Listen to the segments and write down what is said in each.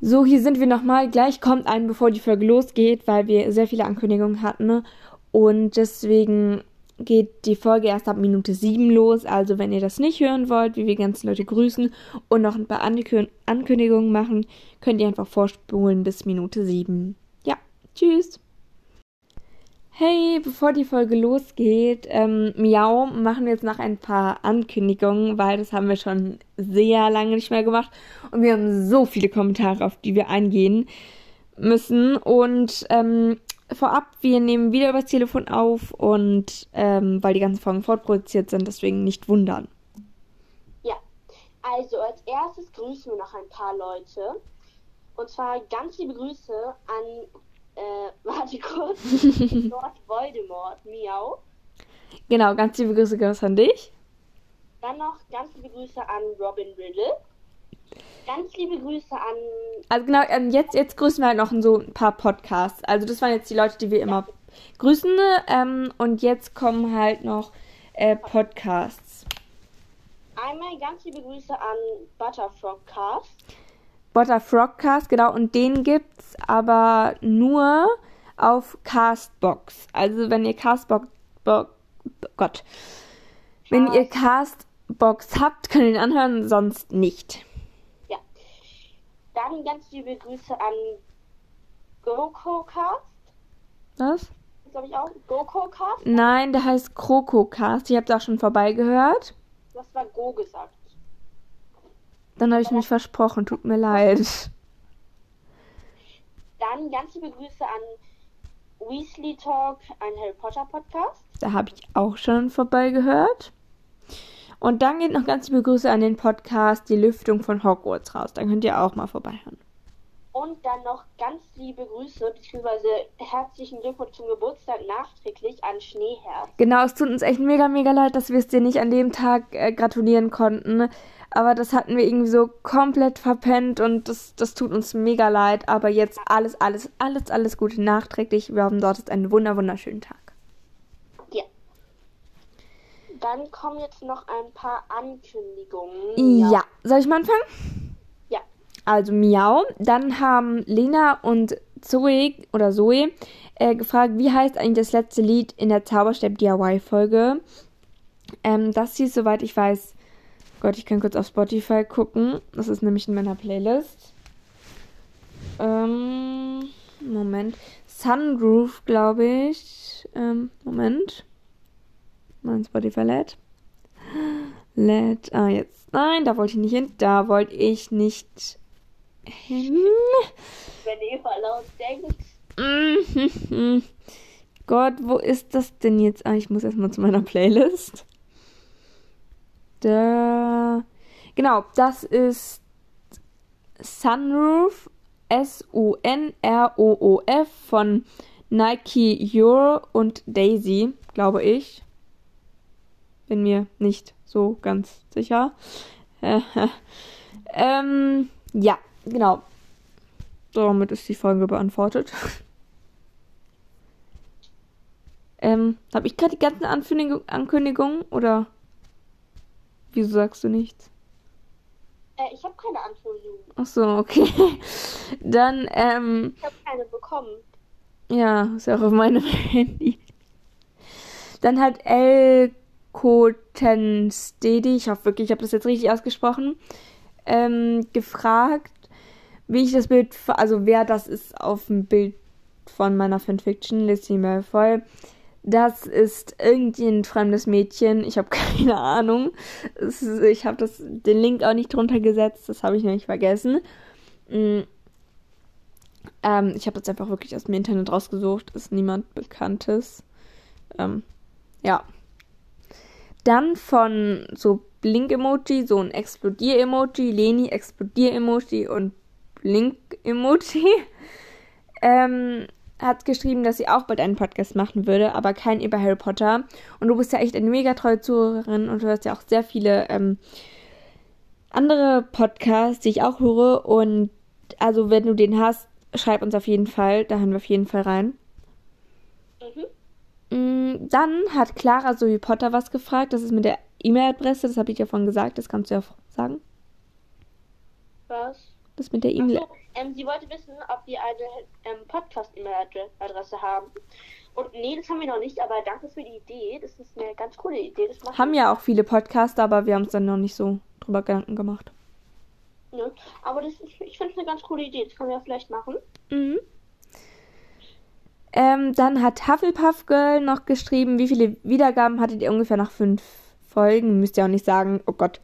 So, hier sind wir nochmal. Gleich kommt ein, bevor die Folge losgeht, weil wir sehr viele Ankündigungen hatten. Ne? Und deswegen geht die Folge erst ab Minute 7 los. Also, wenn ihr das nicht hören wollt, wie wir ganzen Leute grüßen und noch ein paar Ankün Ankündigungen machen, könnt ihr einfach vorspulen bis Minute 7. Ja, tschüss. Hey, bevor die Folge losgeht, ähm, Miau, machen wir jetzt noch ein paar Ankündigungen, weil das haben wir schon sehr lange nicht mehr gemacht und wir haben so viele Kommentare, auf die wir eingehen müssen. Und ähm, vorab, wir nehmen wieder übers Telefon auf und ähm, weil die ganzen Folgen fortproduziert sind, deswegen nicht wundern. Ja, also als erstes grüßen wir noch ein paar Leute. Und zwar ganz liebe Grüße an äh, warte kurz. Lord Voldemort, Miau. Genau, ganz liebe Grüße ganz an dich. Dann noch ganz liebe Grüße an Robin Riddle. Ganz liebe Grüße an. Also genau, ähm, jetzt, jetzt grüßen wir halt noch so ein paar Podcasts. Also das waren jetzt die Leute, die wir immer ja. grüßen. Ähm, und jetzt kommen halt noch äh, Podcasts. Einmal ganz liebe Grüße an Butterfrogcast. Butterfrogcast, genau, und den gibt's aber nur auf Castbox. Also wenn ihr Castbox, Bo Gott, wenn ihr Castbox habt, könnt ihr ihn anhören, sonst nicht. Ja. Dann ganz liebe Grüße an GoCoCast. Was? glaube ich auch. GoCoCast? Nein, der heißt KrokoCast. Ich habe auch schon vorbeigehört. Du hast mal Go gesagt. Dann habe ich mich versprochen, tut mir leid. Dann ganz liebe Grüße an Weasley Talk, ein Harry Potter Podcast. Da habe ich auch schon vorbeigehört. Und dann geht noch ganz liebe Grüße an den Podcast Die Lüftung von Hogwarts raus. Dann könnt ihr auch mal vorbeihören. Und dann noch ganz liebe Grüße bzw. herzlichen Glückwunsch zum Geburtstag nachträglich an Schneeherz. Genau, es tut uns echt mega, mega leid, dass wir es dir nicht an dem Tag äh, gratulieren konnten. Aber das hatten wir irgendwie so komplett verpennt und das, das tut uns mega leid. Aber jetzt alles, alles, alles, alles Gute nachträglich. Wir haben dort einen wunder, wunderschönen Tag. Ja. Dann kommen jetzt noch ein paar Ankündigungen. Ja. ja. Soll ich mal anfangen? Ja. Also Miau. Dann haben Lena und Zoe oder Zoe äh, gefragt, wie heißt eigentlich das letzte Lied in der Zauberstab DIY Folge? Ähm, das hieß, soweit ich weiß, Gott, ich kann kurz auf Spotify gucken. Das ist nämlich in meiner Playlist. Ähm, Moment. Sungroove, glaube ich. Ähm, Moment. Mein Spotify lädt. Lädt. Ah, jetzt. Nein, da wollte ich nicht hin. Da wollte ich nicht hin. Wenn Eva laut denkt. Gott, wo ist das denn jetzt? Ah, ich muss erstmal zu meiner Playlist. Da. Genau, das ist Sunroof, S-U-N-R-O-O-F von Nike Euro und Daisy, glaube ich. Bin mir nicht so ganz sicher. ähm, ja, genau. Damit ist die Folge beantwortet. ähm, habe ich gerade die ganzen Ankündigungen oder? Wieso sagst du nichts? Äh, ich habe keine Ankündigung. Ach so, okay. Dann, ähm. Ich habe keine bekommen. Ja, ist ja auch auf meinem Handy. Dann hat Elkotenstedi, ich hoffe wirklich, ich habe das jetzt richtig ausgesprochen, ähm, gefragt, wie ich das Bild, also wer das ist auf dem Bild von meiner Fanfiction, Lizzie Malfoy. Das ist irgendein fremdes Mädchen. Ich habe keine Ahnung. Ist, ich habe den Link auch nicht drunter gesetzt. Das habe ich nämlich vergessen. Mhm. Ähm, ich habe das einfach wirklich aus dem Internet rausgesucht. Ist niemand Bekanntes. Ähm, ja. Dann von so Blink-Emoji, so ein Explodier-Emoji, Leni Explodier-Emoji und Blink-Emoji. Ähm, hat geschrieben, dass sie auch bald einen Podcast machen würde, aber keinen über Harry Potter. Und du bist ja echt eine mega treue Zuhörerin und du hast ja auch sehr viele ähm, andere Podcasts, die ich auch höre. Und also, wenn du den hast, schreib uns auf jeden Fall. Da hören wir auf jeden Fall rein. Mhm. Dann hat Clara Zoe Potter was gefragt. Das ist mit der E-Mail-Adresse. Das habe ich dir vorhin gesagt. Das kannst du ja sagen. Was? Das mit der E-Mail. Ähm, sie wollte wissen, ob wir eine ähm, Podcast-E-Mail-Adresse haben. Und nee, das haben wir noch nicht, aber danke für die Idee. Das ist eine ganz coole Idee. Das haben ja auch viele Podcaster, aber wir haben uns dann noch nicht so drüber Gedanken gemacht. Ne? Aber das ist, ich finde es eine ganz coole Idee. Das können wir ja vielleicht machen. Mhm. Ähm, dann hat Hufflepuff Girl noch geschrieben, wie viele Wiedergaben hattet ihr ungefähr nach fünf Folgen? Müsst ihr auch nicht sagen, oh Gott,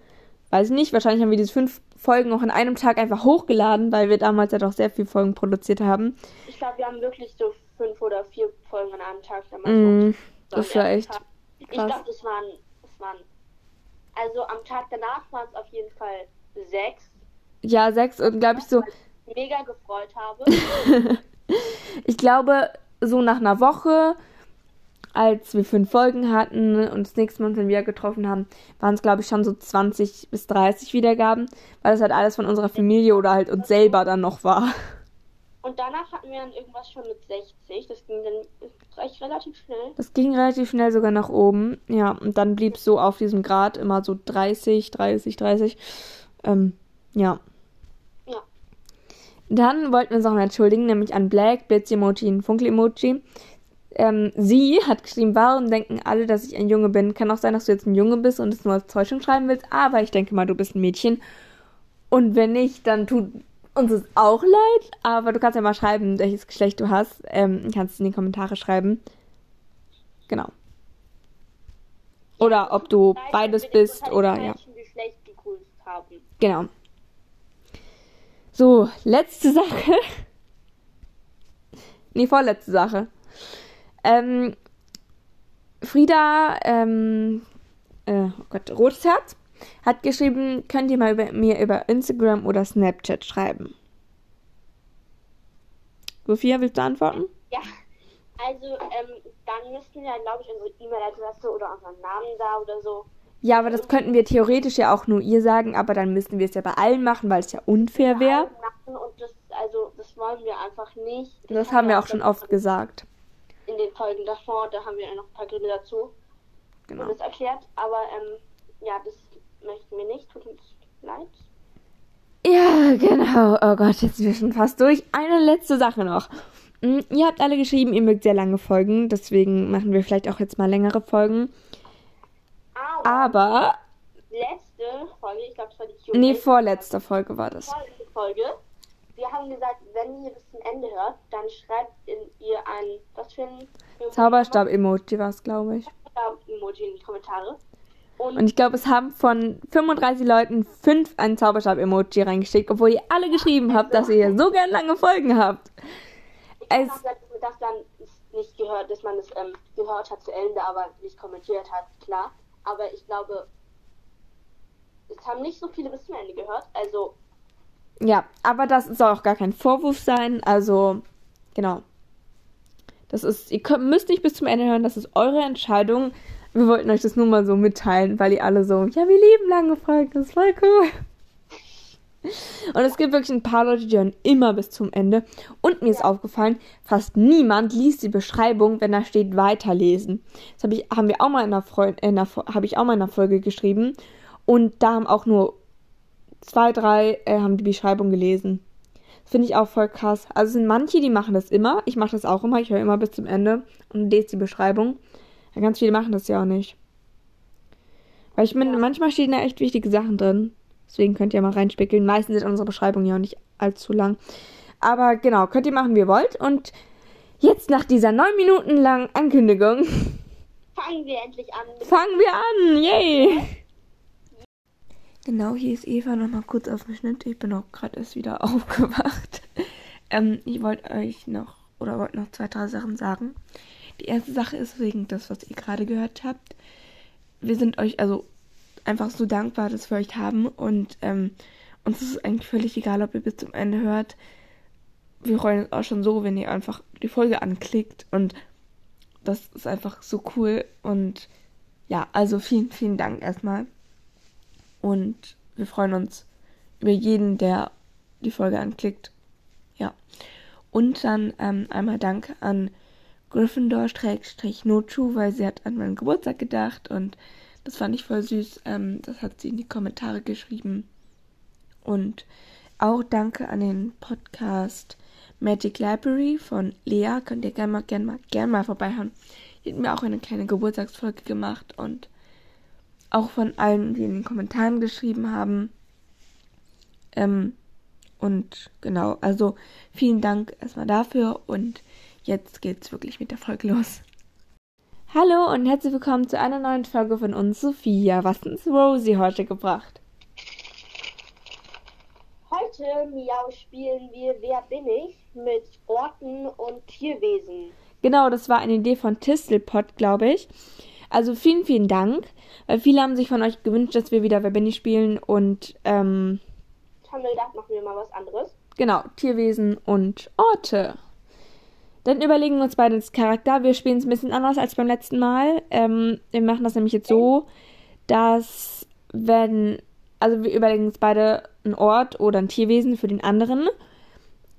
weiß ich nicht. Wahrscheinlich haben wir diese fünf Folgen auch an einem Tag einfach hochgeladen, weil wir damals ja doch sehr viele Folgen produziert haben. Ich glaube, wir haben wirklich so fünf oder vier Folgen an einem Tag damals. Mm, das war echt. Tag. Ich glaube, das waren, das waren. Also am Tag danach waren es auf jeden Fall sechs. Ja, sechs und glaube ich so. Ich mega gefreut habe. ich glaube, so nach einer Woche, als wir fünf Folgen hatten und das nächste Mal uns dann wieder getroffen haben, waren es, glaube ich, schon so 20 bis 30 Wiedergaben, weil das halt alles von unserer Familie oder halt uns selber dann noch war. Und danach hatten wir dann irgendwas schon mit 60. Das ging dann recht relativ schnell. Das ging relativ schnell sogar nach oben. Ja, und dann blieb es so auf diesem Grad immer so 30, 30, 30. Ähm, ja. Dann wollten wir uns mal entschuldigen, nämlich an Black, Blitz-Emoji und Funkel-Emoji. Ähm, sie hat geschrieben, warum denken alle, dass ich ein Junge bin? Kann auch sein, dass du jetzt ein Junge bist und es nur als Täuschung schreiben willst, aber ich denke mal, du bist ein Mädchen. Und wenn nicht, dann tut uns es auch leid, aber du kannst ja mal schreiben, welches Geschlecht du hast. Ähm, kannst es in die Kommentare schreiben. Genau. Oder ob du beides bist oder ja. Genau. So, letzte Sache. nee, vorletzte Sache. Ähm, Frieda, ähm, äh, oh Gott, Rotes Herz, hat geschrieben, könnt ihr mal über, mir über Instagram oder Snapchat schreiben. Sophia, willst du antworten? Ja, also ähm, dann müssten wir, glaube ich, unsere E-Mail-Adresse oder unseren Namen da oder so ja, aber das könnten wir theoretisch ja auch nur ihr sagen, aber dann müssten wir es ja bei allen machen, weil es ja unfair wäre. Und das, also, das wollen wir einfach nicht. Das, das haben wir auch schon oft gesagt. In den Folgen davor, da haben wir noch ein paar Gründe dazu. Genau. Und das erklärt, aber ähm, ja, das möchten wir nicht. Tut uns leid. Ja, genau. Oh Gott, jetzt sind wir schon fast durch. Eine letzte Sache noch. Hm, ihr habt alle geschrieben, ihr mögt sehr lange Folgen, deswegen machen wir vielleicht auch jetzt mal längere Folgen. Aber. Letzte Folge, ich glaube, es war die Q&A. Nee, vorletzte Folge war das. Vorletzte Folge. Wir haben gesagt, wenn ihr bis zum Ende hört, dann schreibt in ihr ein. Was für ein. Zauberstab-Emoji war es, glaube ich. Zauberstab-Emoji in die Kommentare. Und, Und, ich glaube, es haben von 35 Leuten fünf ein Zauberstab-Emoji reingeschickt, obwohl ihr alle geschrieben habt, dass ihr so gern lange Folgen habt. Ich es habe das dann nicht gehört, dass man es ähm, gehört hat zu Ende, aber nicht kommentiert hat, klar. Aber ich glaube, es haben nicht so viele bis zum Ende gehört. Also. Ja, aber das soll auch gar kein Vorwurf sein. Also, genau. Das ist, ihr könnt, müsst nicht bis zum Ende hören, das ist eure Entscheidung. Wir wollten euch das nur mal so mitteilen, weil ihr alle so, ja, wir lieben lange Folgen, das ist voll cool. Und es gibt wirklich ein paar Leute, die hören immer bis zum Ende. Und mir ist aufgefallen, fast niemand liest die Beschreibung, wenn da steht weiterlesen. Das hab ich, haben wir auch mal in einer, Freude, in einer habe ich auch mal in einer Folge geschrieben. Und da haben auch nur zwei, drei äh, haben die Beschreibung gelesen. Das finde ich auch voll krass. Also es sind manche, die machen das immer. Ich mache das auch immer. Ich höre immer bis zum Ende und lese die Beschreibung. Ja, ganz viele machen das ja auch nicht. Weil ich meine, manchmal stehen da echt wichtige Sachen drin. Deswegen könnt ihr mal reinspickeln. Meistens sind unsere Beschreibungen ja auch nicht allzu lang. Aber genau, könnt ihr machen, wie ihr wollt. Und jetzt nach dieser neun Minuten langen Ankündigung. Fangen wir endlich an. Fangen wir an, yay! Genau, hier ist Eva nochmal kurz auf dem Schnitt. Ich bin auch gerade erst wieder aufgewacht. Ähm, ich wollte euch noch, oder wollte noch zwei, drei Sachen sagen. Die erste Sache ist wegen das, was ihr gerade gehört habt. Wir sind euch, also einfach so dankbar, dass wir euch haben und ähm, uns ist es eigentlich völlig egal, ob ihr bis zum Ende hört. Wir freuen uns auch schon so, wenn ihr einfach die Folge anklickt und das ist einfach so cool und ja, also vielen, vielen Dank erstmal und wir freuen uns über jeden, der die Folge anklickt. Ja. Und dann ähm, einmal Dank an Gryffindor-Nochu, weil sie hat an meinen Geburtstag gedacht und das fand ich voll süß. Ähm, das hat sie in die Kommentare geschrieben. Und auch danke an den Podcast Magic Library von Lea. Könnt ihr gerne mal, gerne mal, gerne mal vorbeihören. Die hat mir auch eine kleine Geburtstagsfolge gemacht und auch von allen, die in den Kommentaren geschrieben haben. Ähm, und genau, also vielen Dank erstmal dafür und jetzt geht's wirklich mit der Folge los. Hallo und herzlich willkommen zu einer neuen Folge von uns, Sophia. Was hat uns Rosie heute gebracht? Heute, Miau, spielen wir Wer bin ich mit Orten und Tierwesen. Genau, das war eine Idee von Tistelpot, glaube ich. Also vielen, vielen Dank, weil viele haben sich von euch gewünscht, dass wir wieder Wer bin ich spielen und ähm, Haben wir gedacht, machen wir mal was anderes. genau, Tierwesen und Orte. Dann überlegen wir uns beide das Charakter. Wir spielen es ein bisschen anders als beim letzten Mal. Ähm, wir machen das nämlich jetzt so, dass wenn, also wir überlegen uns beide einen Ort oder ein Tierwesen für den anderen.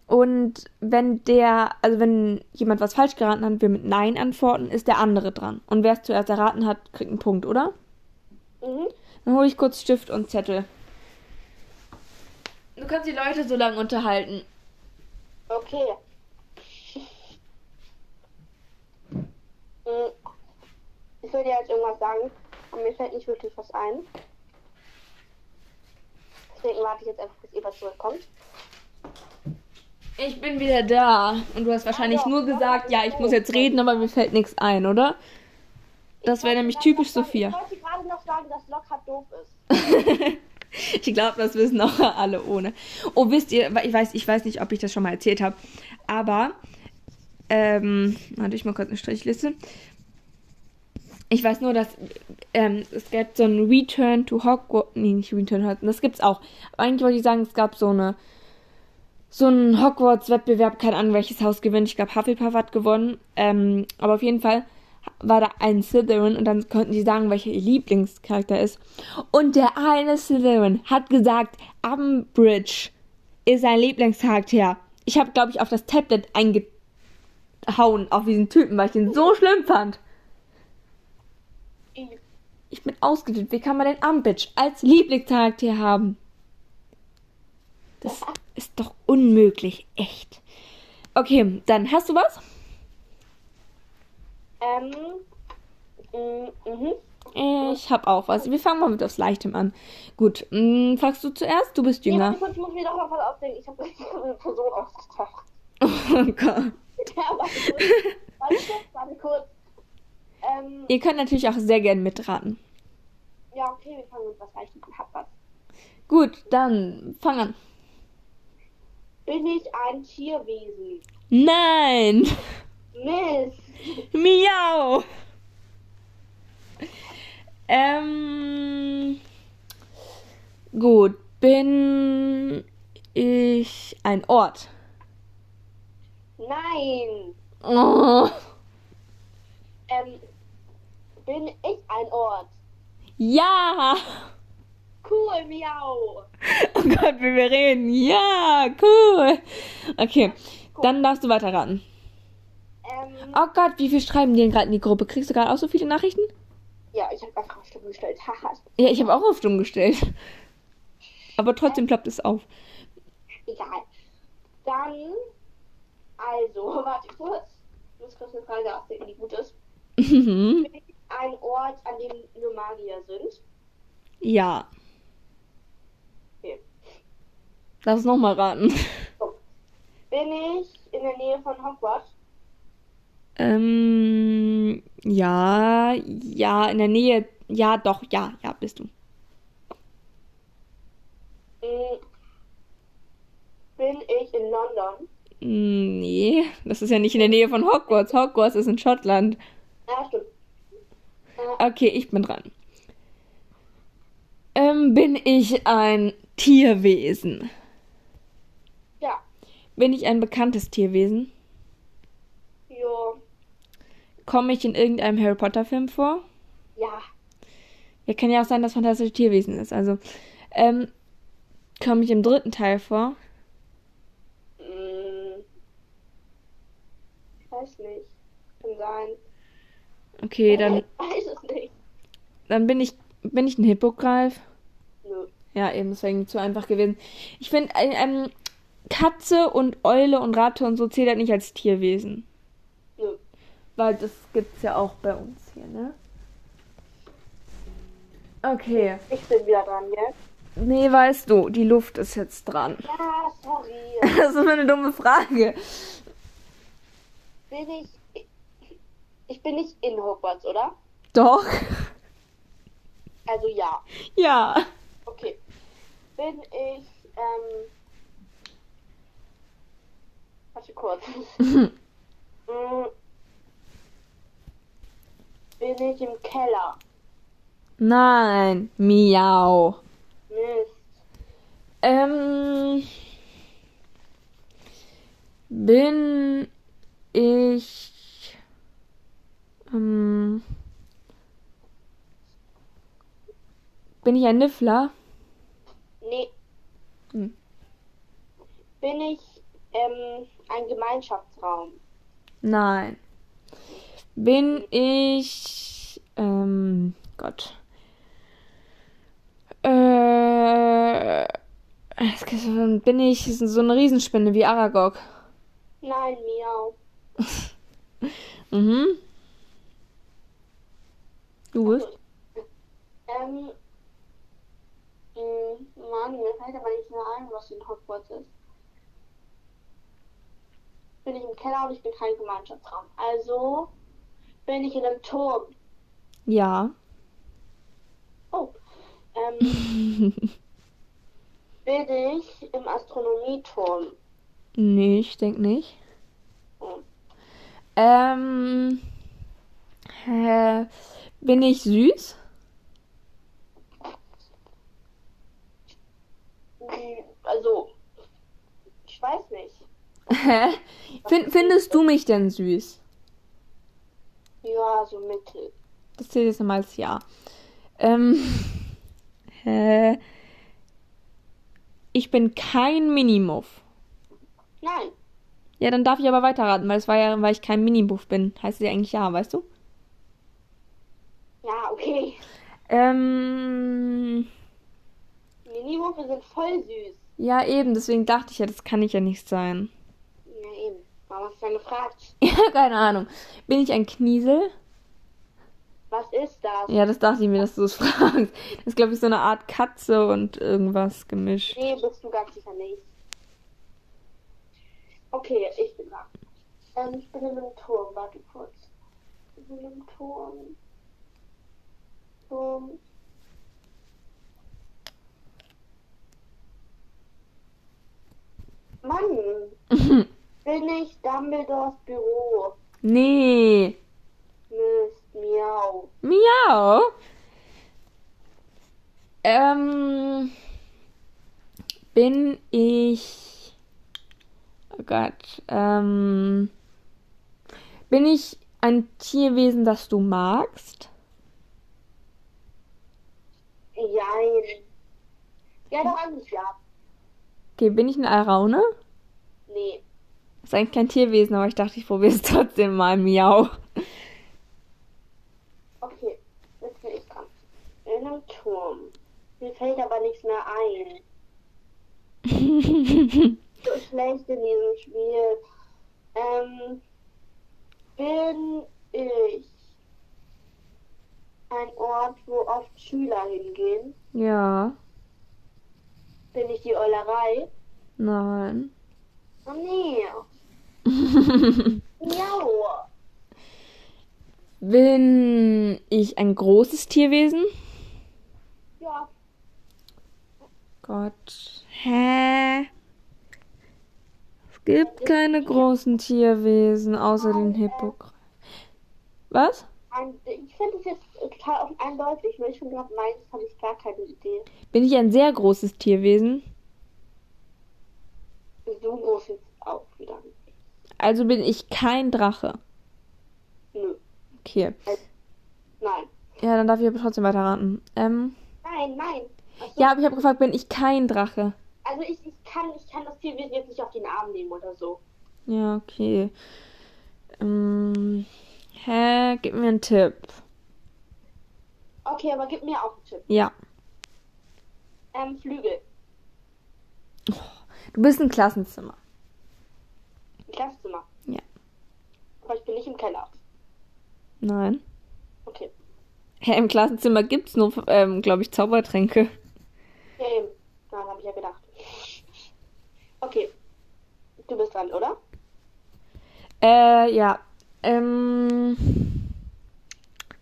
Und wenn der, also wenn jemand was falsch geraten hat wir mit Nein antworten, ist der andere dran. Und wer es zuerst erraten hat, kriegt einen Punkt, oder? Mhm. Dann hole ich kurz Stift und Zettel. Du kannst die Leute so lange unterhalten. Okay. Mm, Ich würde jetzt irgendwas sagen, aber mir fällt nicht wirklich was ein. Deswegen warte ich jetzt einfach, bis Eva zurückkommt. Ich bin wieder da. Und du hast wahrscheinlich nur gesagt, ja, ich muss jetzt reden, aber mir fällt nichts ein, oder? Das wäre nämlich typisch Sophia. Ich wollte gerade noch sagen, dass Lockhart doof ist. ich glaube, das wissen auch alle ohne. Oh, wisst ihr, ich weiß, ich weiß nicht, ob ich das schon mal erzählt habe, aber ähm, warte ich mal kurz eine Strichliste. Ich weiß nur, dass ähm, es gab so ein Return to Hogwarts, nee, nicht Return to Hogwarts, das gibt's auch. Aber eigentlich wollte ich sagen, es gab so eine so einen Hogwarts-Wettbewerb, keine Ahnung, welches Haus gewinnt. Ich glaube, Hufflepuff hat gewonnen. Ähm, aber auf jeden Fall war da ein Slytherin und dann konnten die sagen, welcher ihr Lieblingscharakter ist. Und der eine Slytherin hat gesagt, Umbridge ist sein Lieblingscharakter. Ich habe, glaube ich, auf das Tablet eingehauen, auf diesen Typen, weil ich den so schlimm fand. Ich bin ausgedrückt. Wie kann man den Umbridge als Lieblingscharakter haben? Das ist doch unmöglich. Echt. Okay, dann hast du was? Ähm. mm, Mhm. Ich habe auch was. Wir fangen mal mit aufs Leichtem an. Gut, mh, fragst du zuerst? Du bist Nee, jünger. warte kurz, ich muss mir doch noch was ausdenken. Ich habe eine Person ausgedacht. Oh Gott. Ja, warte kurz. Warte kurz, warte kurz. Ähm, Ihr könnt natürlich auch sehr gern mitraten. ja, okay, wir fangen mit was Leichtem an. Hab was. Gut, dann fang an. Bin ich ein Tierwesen? Nein! Mist. Miau! Ähm. Gut, bin ich ein Ort? Nein. Oh, Ähm, bin ich ein Ort? ja! Cool, miau. Oh Gott, wie wir reden. Ja, cool. Okay, dann darfst du weiterraten. Ähm, Oh Gott, wie viel schreiben die denn gerade in die Gruppe? Kriegst du gerade auch so viele Nachrichten? ja, ich habe einfach auf Stimme gestellt. Haha. Ja, ich habe auch auf stumm gestellt. Aber trotzdem ploppt es auf. Egal. Dann, also, warte kurz. Ich muss kurz eine Frage ausdenken, die gut ist. Mhm. Ein Ort, an dem nur Magier sind? ja. Okay. Lass noch mal raten. Bin ich in der Nähe von Hogwarts? Ähm, ja, ja, in der Nähe. Ja, doch, ja, ja, bist du. Mm. Bin ich in London? Mm, Nee, das ist ja nicht in der Nähe von Hogwarts. Hogwarts ist in Schottland. Ja, stimmt. Okay, ich bin dran. Ähm, bin ich ein Tierwesen? Bin ich ein bekanntes Tierwesen? Jo. Komme ich in irgendeinem Harry Potter Film vor? Ja. Ja, kann ja auch sein, dass fantastische Tierwesen ist. Also, ähm, komme ich im dritten Teil vor? Mm. Ich weiß nicht. Kann sein. Okay, dann, Ich weiß es nicht. dann bin ich, bin ich ein Hippogreif? Nö. Ja, eben, das wäre zu einfach gewesen. Ich finde, ähm, Katze und Eule und Ratte und so zählt halt nicht als Tierwesen. Nö. Weil das gibt's ja auch bei uns hier, ne? Okay. Ich bin wieder dran, jetzt. Nee, weißt du, die Luft ist jetzt dran. Ja, sorry. Das ist eine dumme Frage. Bin ich. Ich bin nicht in Hogwarts, oder? Doch. Also ja. Ja. Okay. Bin ich. Ähm. Warte kurz. Mm. Bin ich im Keller? Nein. Miau. Mist. Ähm. Bin ich. Ähm, bin ich ein Niffler? Nee. Hm. Bin ich ähm, ein Gemeinschaftsraum? Nein. Bin ich. Ähm, Gott. Äh. Bin ich so eine Riesenspinne wie Aragog? Nein, miau. Mhm. Du bist? Ähm. mh, Mann, mir fällt aber nicht mehr ein, was in Hogwarts ist. Bin ich im Keller und ich bin kein Gemeinschaftsraum. Also bin ich in einem Turm. Ja. Oh. Ähm, bin ich im Astronomieturm. Nee, ich denke nicht. Oh. Ähm. Äh, bin ich süß? Also, ich weiß nicht. Hä? Fin findest du mich denn süß? Ja, so mittel. Das zählt jetzt nochmal als Ja. Ähm. Hä? Ich bin kein Minimuff. Nein. Ja, dann darf ich aber weiterraten, weil es war ja, weil ich kein Minimuff bin. Heißt es ja eigentlich ja, weißt du? Ja, okay. Ähm. Miniwürfel sind voll süß. Ja, eben, deswegen dachte ich ja, das kann ich ja nicht sein. Warum hast du dann gefragt? Ja, keine Ahnung. Bin ich ein Kniesel? Was ist das? Ja, das dachte ich mir, dass du es fragst. Das ist, glaube ich, so eine Art Katze und irgendwas gemischt. Nee, bist du ganz sicher nicht. Okay, ich bin da. Ähm, ich bin in einem Turm. Warte kurz. Ich bin in einem Turm. Turm. Mann, bin ich Dumbledores Büro? nee. Mist, miau. Miau. Ähm. Bin ich. Oh Gott. Ähm. Bin ich ein Tierwesen, das du magst? Jein. Ja, doch eigentlich ja. Okay, bin ich eine Alraune? Nee. Ist eigentlich kein Tierwesen, aber ich dachte, ich probiere es trotzdem mal. Miau. Okay, jetzt bin ich dran. In einem Turm. Mir fällt aber nichts mehr ein. So schlecht in diesem Spiel. Ähm, bin ich ein Ort, wo oft Schüler hingehen? ja. Bin ich die Eulerei? Nein. Oh nee. Miau. Bin ich ein großes Tierwesen? Ja. Gott. Hä? Es gibt keine großen Tierwesen außer den Hippogreif. Was? Ich finde es jetzt total eindeutig, weil ich schon gerade meins habe ich gar keine Idee. Bin ich ein sehr großes Tierwesen? So groß jetzt auch wieder nicht. Also bin ich kein Drache. Nö. Okay. Nein. Ja, dann darf ich aber trotzdem weiterraten. Ähm, Nein, nein. So. ja, aber ich habe gefragt, bin ich kein Drache? Also ich, ich kann ich kann das Tierwesen jetzt nicht auf den Arm nehmen oder so. Ja, okay. Ähm, hä? Gib mir einen Tipp. Okay, aber gib mir auch einen Tipp. Ja. Ähm, Flügel. Du bist ein Klassenzimmer. Ein Klassenzimmer. Ja. Aber ich bin nicht im Keller. Nein. Okay. Hä, im Klassenzimmer gibt's nur, ähm, glaube ich, Zaubertränke. Ja, eben. Nein, habe ich ja gedacht. Okay. Du bist dran, oder? Äh, ja. Ähm.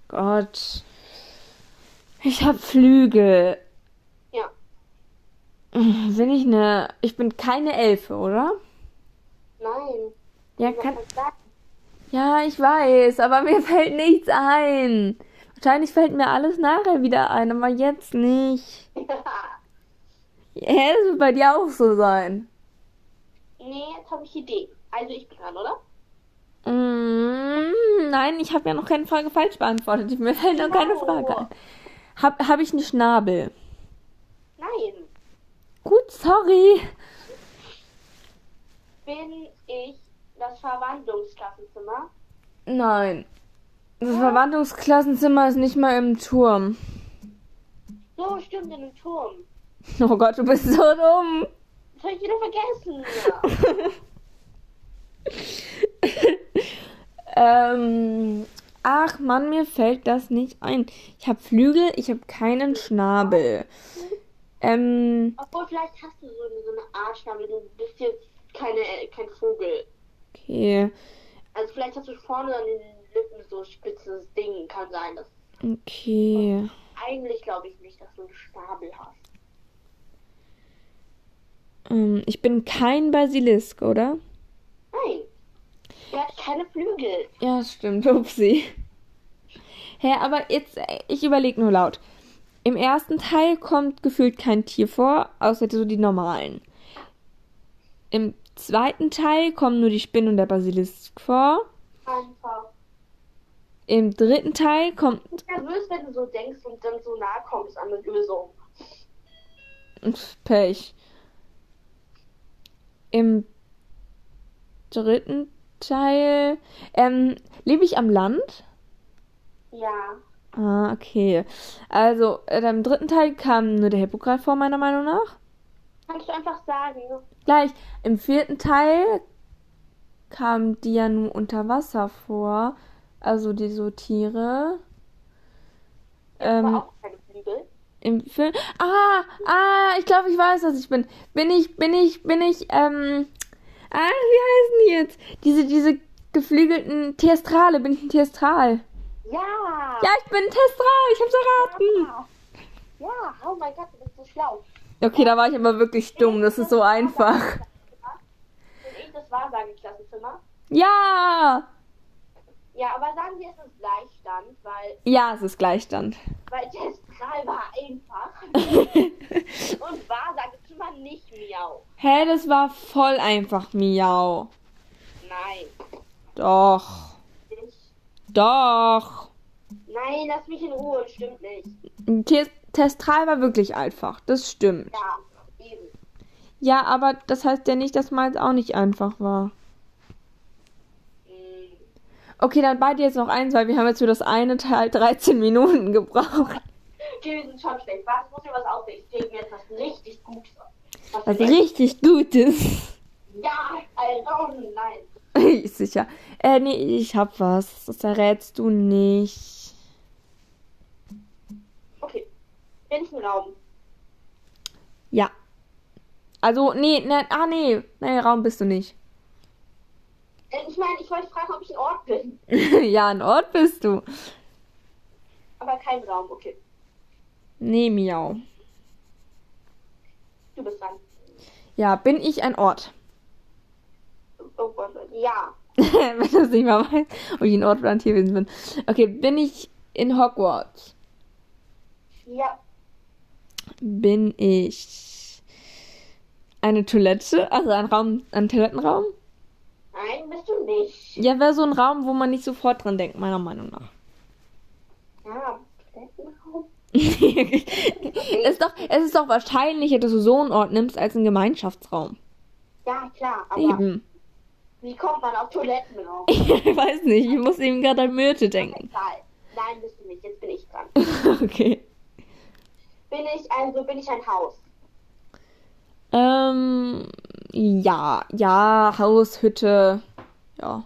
Gott. Ich hab Flügel. Ja. Bin ich eine. Ich bin keine Elfe, oder? Nein. Ja, kann. Ja, ich weiß, aber mir fällt nichts ein. Wahrscheinlich fällt mir alles nachher wieder ein, aber jetzt nicht. Hä, das wird bei dir auch so sein. nee, jetzt habe ich Idee. Also ich bin dran, oder? Mm, nein, ich habe ja noch keine Frage falsch beantwortet. Mir fällt noch keine Genau. Frage ein. Hab, hab ich einen Schnabel? Nein. Gut, sorry. Bin ich das Verwandlungsklassenzimmer? Nein. Das Verwandlungsklassenzimmer ist nicht mal im Turm. So, stimmt, in einem Turm. Oh Gott, du bist so dumm. Das habe ich wieder vergessen. ähm, ach Mann, mir fällt das nicht ein. Ich habe Flügel, ich habe keinen Schnabel. Ähm, Obwohl, vielleicht hast du so eine, so eine Art Schnabel. Du bist jetzt keine, kein Vogel. okay. Also vielleicht hast du vorne an den Lippen so spitzes Ding. Kann sein. Das Okay. eigentlich glaube ich nicht, dass du einen Schnabel hast. Ähm, ich bin kein Basilisk, oder? Nein. Er hat keine Flügel. Ja, stimmt. Upsi. Hä, aber jetzt, äh, ich überlege nur laut. Im ersten Teil kommt gefühlt kein Tier vor, außer so die normalen. Im zweiten Teil kommen nur die Spinne und der Basilisk vor. Einfach. Im dritten Teil kommt Ich bin nervös, wenn du so denkst und dann so nah kommst an eine Lösung. Pech. Im dritten Teil ähm, lebe ich am Land. Ja. Ah, okay. Also, äh, im dritten Teil kam nur der Hippogreif vor, meiner Meinung nach. Kannst du einfach sagen. Gleich. Im vierten Teil kamen die ja nur unter Wasser vor. Also die so Tiere. Ähm, auch keine Flügel. im Film. Ah, ah, ich glaube, ich weiß, was ich bin. Bin ich, bin ich, bin ich, ähm. Ah, wie heißen die jetzt? Diese, diese geflügelten Theastrale. Bin ich ein Theastral? Ja. Ja, ich bin ein Theastral. Ich hab's erraten. Ja. Ja, oh mein Gott, du bist so schlau. Okay, da war ich aber wirklich dumm. Das ist so einfach. Bin ich das Wahrsageklassenzimmer? Ja! Ja, aber sagen wir, es ist Gleichstand, weil, Ja, es ist Gleichstand. weil Testral war einfach. Und Wahrsagezimmer nicht Miau. Hä, das war voll einfach, Miau. Nein. Doch. Nicht. Doch. Nein, lass mich in Ruhe, stimmt nicht. Te Testral war wirklich einfach. Das stimmt. Ja, eben. Ja, aber das heißt ja nicht, dass meins auch nicht einfach war. Hm. Okay, dann beide jetzt noch eins, weil wir haben jetzt für das eine Teil 13 Minuten gebraucht. Okay, wir sind schon schlecht. Was muss mir was ausdenken? Ich denke mir jetzt was richtig Gutes. aus. Was richtig Gutes. Ja, also nein. Sicher. Äh, nee, ich hab was. Das errätst du nicht. Bin ich im Raum? Ja. Also, nee, ne, ah, nee. Nee, Raum bist du nicht. Äh, Ich meine, ich wollte fragen, ob ich ein Ort bin. ja, ein Ort bist du. Aber kein Raum, okay. Nee, Miau. Du bist dran. Ja, bin ich ein Ort? Oh Gott, ja. Wenn du es nicht mal weißt, ob ich ein Ort oder ein Tierwesen bin. Okay, bin ich in Hogwarts? Ja. Bin ich eine Toilette? Also ein Raum, ein Toilettenraum? Nein, bist du nicht. Ja, wäre so ein Raum, wo man nicht sofort dran denkt, meiner Meinung nach. Ja, Toilettenraum. es, ist doch, es ist doch wahrscheinlicher, dass du so einen Ort nimmst, als einen Gemeinschaftsraum. Ja, klar, aber Eben. wie kommt man auf Toilettenraum? Ich weiß nicht, ich muss eben gerade an Myrte denken. Nein, bist du nicht. Jetzt bin ich dran. Okay. Bin ich also, bin ich ein Haus? Ähm, ja, ja, Haus, Hütte. Ja.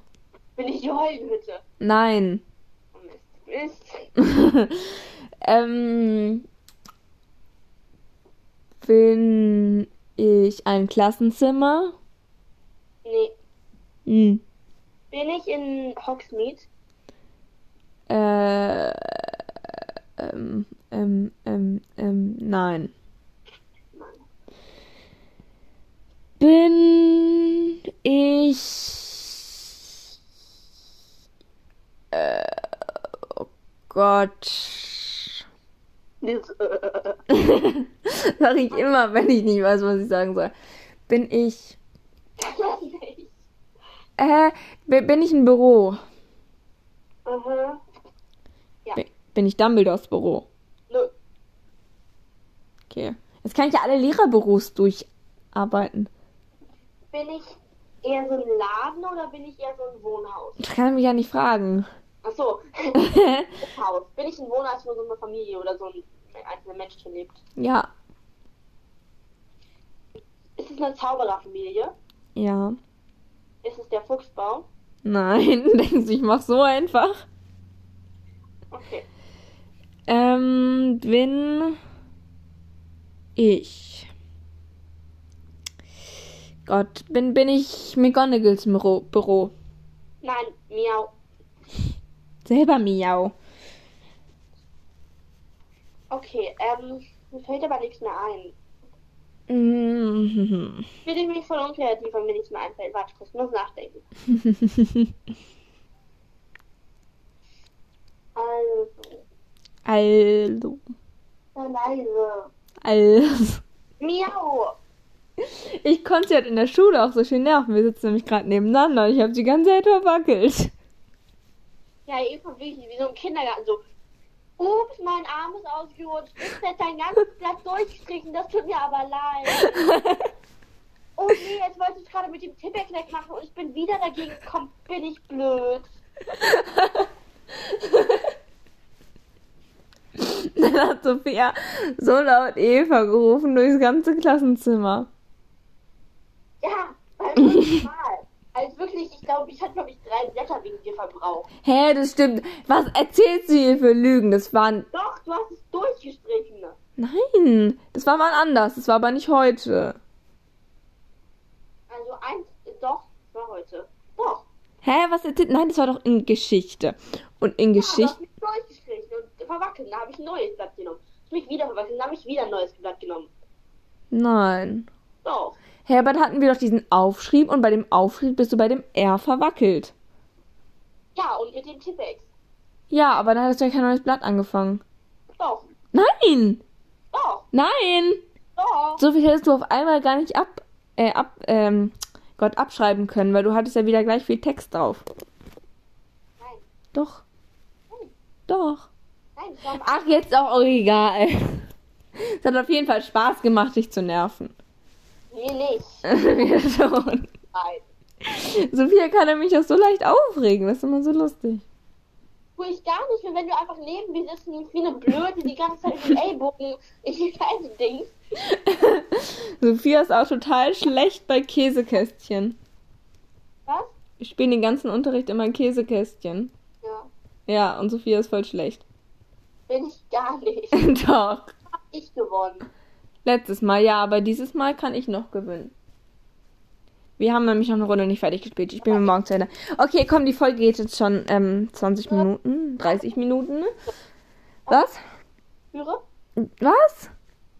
Bin ich die Heulenhütte? Nein. Oh, Mist, Mist. ähm, bin ich ein Klassenzimmer? Nee. Hm. Bin ich in Hogsmeade? Äh, ähm, ähm, ähm, ähm, nein. Bin ich. Äh, oh Gott. Dieses, äh, Sag ich immer, wenn ich nicht weiß, was ich sagen soll. Bin ich. Äh, bi- bin ich ein Büro? Aha. Ja. Bi- Bin ich Dumbledores Büro? Okay. Jetzt kann ich ja alle Lehrerbüros durcharbeiten. Bin ich eher so ein Laden oder bin ich eher so ein Wohnhaus? Das kann ich mich ja nicht fragen. Ach so. Haus. Bin ich ein Wohnhaus, wo so eine Familie oder so ein einzelner Mensch drin lebt? ja. Ist es eine Zaubererfamilie? Ja. Ist es der Fuchsbau? Nein, denkst du, ich mach so einfach? Okay. Ähm, bin ich. Gott, bin, bin ich McGonagalls Büro, Büro. Nein, Miau. Selber Miau. Okay, ähm, mir fällt aber nichts mehr ein. Mhm. Fühle ich mich voll unkreativ, wenn mir nichts mehr einfällt. Warte, kurz, muss nachdenken. Also, Also. leise. Also. Miau. Ich konnte sie halt in der Schule auch so schön nerven. Wir sitzen nämlich gerade nebeneinander und ich habe die ganze Zeit verwackelt. Ja, Eva, wirklich wie so im Kindergarten so. Ups, mein Arm ist ausgerutscht. Ist jetzt ein ganzes Blatt durchgestrichen. Das tut mir aber leid. Oh nee, jetzt wollte ich gerade mit dem Tipperkneck machen und ich bin wieder dagegen gekommen. Bin ich blöd. Dann hat Sophia so laut Eva gerufen durchs ganze Klassenzimmer. Ja, Mal. Also wirklich, ich glaube, ich hatte, glaube ich, drei Blätter wegen dir verbraucht. Hä, das stimmt. Was erzählst du hier für Lügen? Das waren. Doch, du hast es durchgestrichen. Nein, das war mal anders. Das war aber nicht heute. Also eins, doch, das war heute. Doch. Hä, was erzählt? Nein, das war doch in Geschichte. Und in Ja, Geschichte. Verwackelt. Da habe ich ein neues Blatt genommen. Du hast mich wieder verwackelt, da habe ich wieder ein neues Blatt genommen. Nein. Doch. Herbert hatten wir doch diesen Aufschrieb und bei dem Aufschrieb bist du bei dem R verwackelt. Ja, und mit dem Tippex. Ja, aber dann hattest du ja kein neues Blatt angefangen. Doch. Nein! Doch. Nein! Doch. So viel hättest du auf einmal gar nicht ab, äh, ab, ähm, Gott abschreiben können, weil du hattest ja wieder gleich viel Text drauf. Nein. Doch. Nein. Doch. Ach, jetzt auch oh, egal. Es hat auf jeden Fall Spaß gemacht, dich zu nerven. Mir nicht. Mir schon. Nein. Sophia kann nämlich auch so leicht aufregen. Das ist immer so lustig. Tue ich gar nicht, wenn du einfach neben mir sitzt und wie eine Blöde die ganze Zeit mit Ellbogen in die Seite dingst. Sophia ist auch total schlecht bei Käsekästchen. Was? Ich spiele den ganzen Unterricht immer Käsekästchen. Ja. Ja, und Sophia ist voll schlecht. Bin ich gar nicht. Doch. Hab ich gewonnen. Letztes Mal, ja, aber dieses Mal kann ich noch gewinnen. Wir haben nämlich noch eine Runde nicht fertig gespielt. Ich bin mir morgen zu Ende. Okay, komm, die Folge geht jetzt schon ähm, 20 Minuten, 30 Minuten. Was? Führe? Was?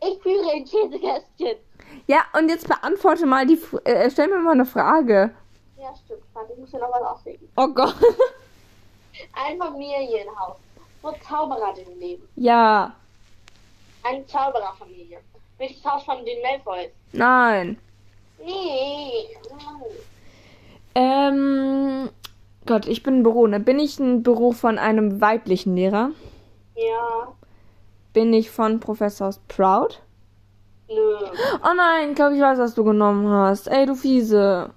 Ich führe in Käsekästchen. Ja, und jetzt beantworte mal die. F- Äh, stell mir mal eine Frage. Ja, stimmt. Warte, ich muss ja noch was aufregen. Oh Gott. Ein Familienhaus, wo Zauberer drin leben. Ja. Eine Zaubererfamilie. Welches Haus von den Malfoys? Nein. Nee. Ähm. Gott, ich bin ein Büro, ne? Bin ich ein Büro von einem weiblichen Lehrer? Ja. Bin ich von Professor Sprout? Nö. Oh nein, glaube ich weiß, was du genommen hast. Ey, du fiese.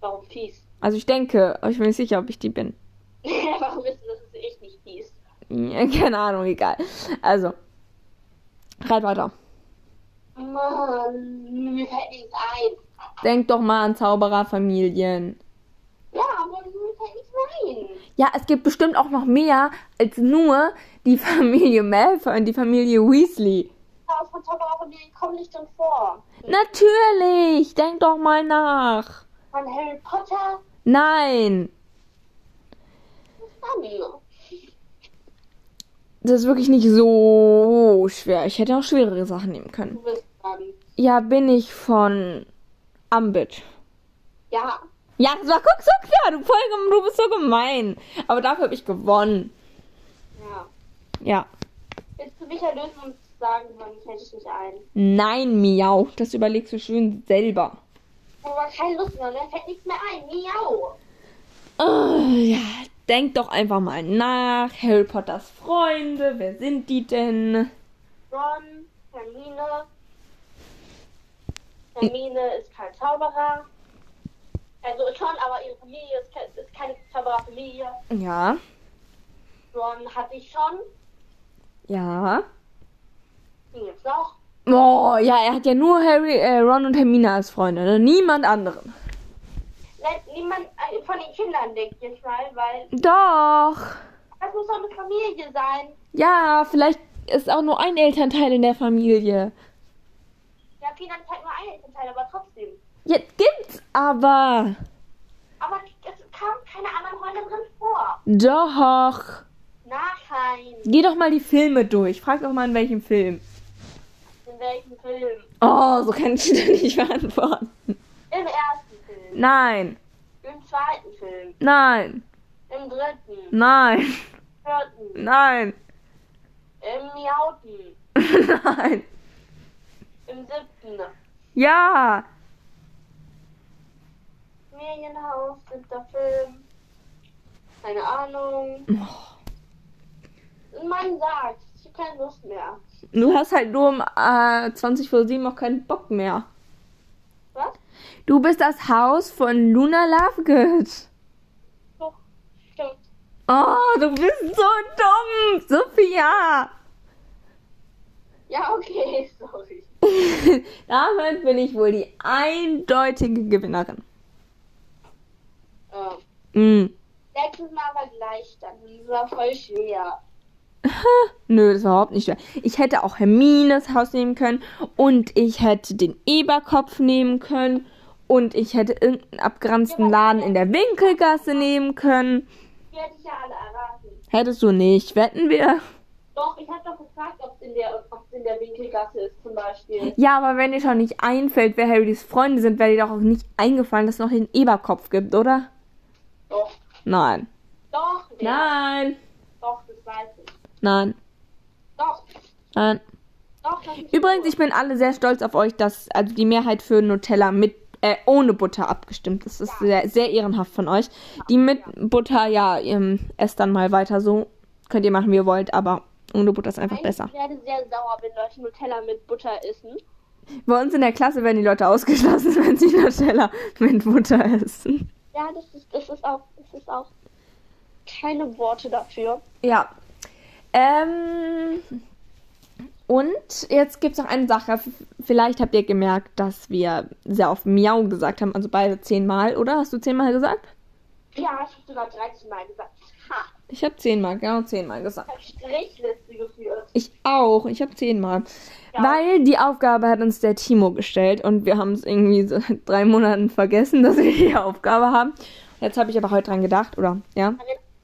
Warum fies? Also ich denke, aber ich bin nicht sicher, ob ich die bin. Warum ist das, dass ich nicht fies? Ja, keine Ahnung, egal. Also, Red weiter. Mann, mir fällt nichts ein. Denk doch mal an Zaubererfamilien. Ja, aber mir fällt nichts ein. Ja, es gibt bestimmt auch noch mehr als nur die Familie Malfoy und die Familie Weasley. Aber von Zaubererfamilien kommt nicht drin vor. Natürlich, denk doch mal nach. Von Harry Potter, Nein, dann. Das ist wirklich nicht so schwer. Ich hätte auch schwerere Sachen nehmen können. Du bist dran. Ja, bin ich von Ambit. Ja, Ja, das war guck so klar. Du, voll, du bist so gemein. Aber dafür habe ich gewonnen. ja. Ja. Willst du mich erlösen und sagen, wann fällt es nicht ein? Nein, Miau. Das überlegst du schön selber. Aber keine Lust mehr, mir fällt nichts mehr ein. Miau. Oh, ja, denk doch einfach mal nach. Harry Potters Freunde, wer sind die denn? Ron, Hermine. Hermine ist kein Zauberer. Also schon, aber ihre Familie ist, ke ist keine Zaubererfamilie. Ja, Ron hatte ich schon. ja. Wen gibt's noch? Oh, ja, er hat ja nur Harry, äh, Ron und Hermine als Freunde, ne? niemand anderen. Nein, niemand von den Kindern, denke ich jetzt mal, weil Doch. das muss doch eine Familie sein. Ja, vielleicht ist auch nur ein Elternteil in der Familie. Ja, Kindern ist halt nur ein Elternteil, aber trotzdem. Jetzt gibt's aber. Aber es kam keine anderen Freunde drin vor. Doch. Nein. Geh doch mal die Filme durch. Frag doch mal, in welchem Film. In welchem Film? Oh, so kann ich dir nicht beantworten. Im ersten Film. Nein, Im zweiten Film. nein, Im dritten. nein, vierten. nein, Im Miauten. nein. Im siebten. Ja. Medienhaus, siebter Film. Keine Ahnung. Man sagt, ich habe keine Lust mehr. Du hast halt nur um äh, 20 vor 7 auch keinen Bock mehr. Du bist das Haus von Luna Lovegood. Doch, stimmt. Oh, du bist so dumm, Sophia. Ja, okay, sorry. Damit bin ich wohl die eindeutige Gewinnerin. Äh, Mm. letztes Mal war gleich dann. Das war voll schwer. Nö, das war überhaupt nicht schwer. Ich hätte auch Hermines Haus nehmen können und ich hätte den Eberkopf nehmen können und ich hätte irgendeinen abgeranzten Laden in der Winkelgasse nehmen können. Die hätte ich ja alle erraten. Hättest du nicht. Wetten wir? Doch, ich habe doch gefragt, ob es in, der- in der Winkelgasse ist zum Beispiel. Ja, aber wenn dir schon nicht einfällt, wer Harrys Freunde sind, wäre dir doch auch nicht eingefallen, dass es noch den Eberkopf gibt, oder? Doch, Nein. doch, der, Nein. doch, das weiß ich. Nein. Doch, Nein. doch, das Übrigens, ich bin alle sehr stolz auf euch, dass also die Mehrheit für Nutella mit äh, ohne Butter abgestimmt. Das ist sehr, sehr ehrenhaft von euch. Die mit Butter, ja, ihr esst dann mal weiter so. Könnt ihr machen, wie ihr wollt, aber ohne Butter ist einfach besser. Ich werde sehr sauer, wenn Leute Nutella mit Butter essen. Bei uns in der Klasse werden die Leute ausgeschlossen, wenn sie Nutella mit Butter essen. Ja, das ist, das ist auch, das ist auch keine Worte dafür. Ja. Ähm. Und jetzt gibt es noch eine Sache. Vielleicht habt ihr gemerkt, dass wir sehr oft Miau gesagt haben. Also beide zehnmal, oder? Hast du zehnmal gesagt? Ja, ich habe sogar 13 Mal gesagt. Ha, Ich habe zehnmal, genau zehnmal gesagt. ich habe Strichliste geführt. Ich auch. Ich habe zehnmal. Ja. Weil die Aufgabe hat uns der Timo gestellt und wir haben es irgendwie so seit drei Monaten vergessen, dass wir die Aufgabe haben. Jetzt habe ich aber heute dran gedacht, oder? Ja.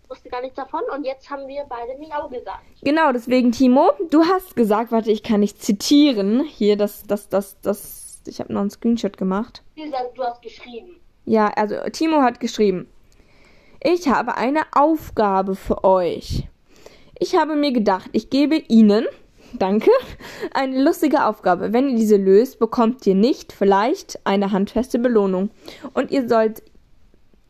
Wusste gar nichts davon und jetzt haben wir beide Miau gesagt. Genau, deswegen, Timo, du hast gesagt, warte, ich kann nicht zitieren. Hier, das, das, das, das. Ich habe noch einen Screenshot gemacht. Du hast geschrieben. Ja, also Timo hat geschrieben. Ich habe eine Aufgabe für euch. Ich habe mir gedacht, ich gebe Ihnen, danke, eine lustige Aufgabe. Wenn ihr diese löst, bekommt ihr nicht vielleicht eine handfeste Belohnung. Und ihr sollt,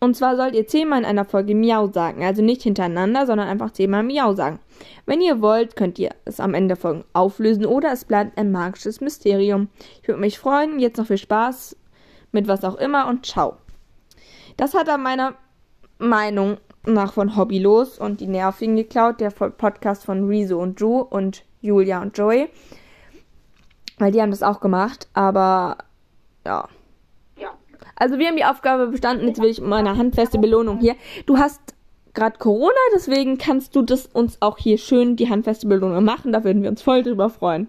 und zwar sollt ihr zehnmal in einer Folge Miau sagen. Also nicht hintereinander, sondern einfach zehnmal Miau sagen. Wenn ihr wollt, könnt ihr es am Ende der Folge auflösen oder es bleibt ein magisches Mysterium. Ich würde mich freuen. Jetzt noch viel Spaß mit was auch immer und ciao. Das hat er meiner Meinung nach von Hobby los und die Nervigen geklaut, der Podcast von Rezo und Drew und Julia und Joey. Weil die haben das auch gemacht, aber ja. Also wir haben die Aufgabe bestanden, jetzt will ich um eine handfeste Belohnung hier. Du hast gerade Corona, deswegen kannst du das uns auch hier schön die handfeste Belohnung machen. Da würden wir uns voll drüber freuen,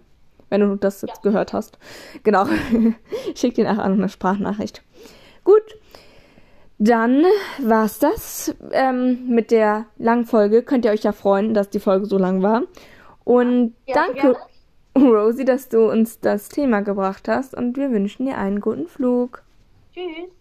wenn du das jetzt Ja. gehört hast. Genau. Schick dir nachher noch eine Sprachnachricht. Gut. Dann war's das ähm, mit der langen Folge. Könnt ihr euch ja freuen, dass die Folge so lang war. Und Ja, danke, gerne. Rosie, dass du uns das Thema gebracht hast. Und wir wünschen dir einen guten Flug. Tschüss.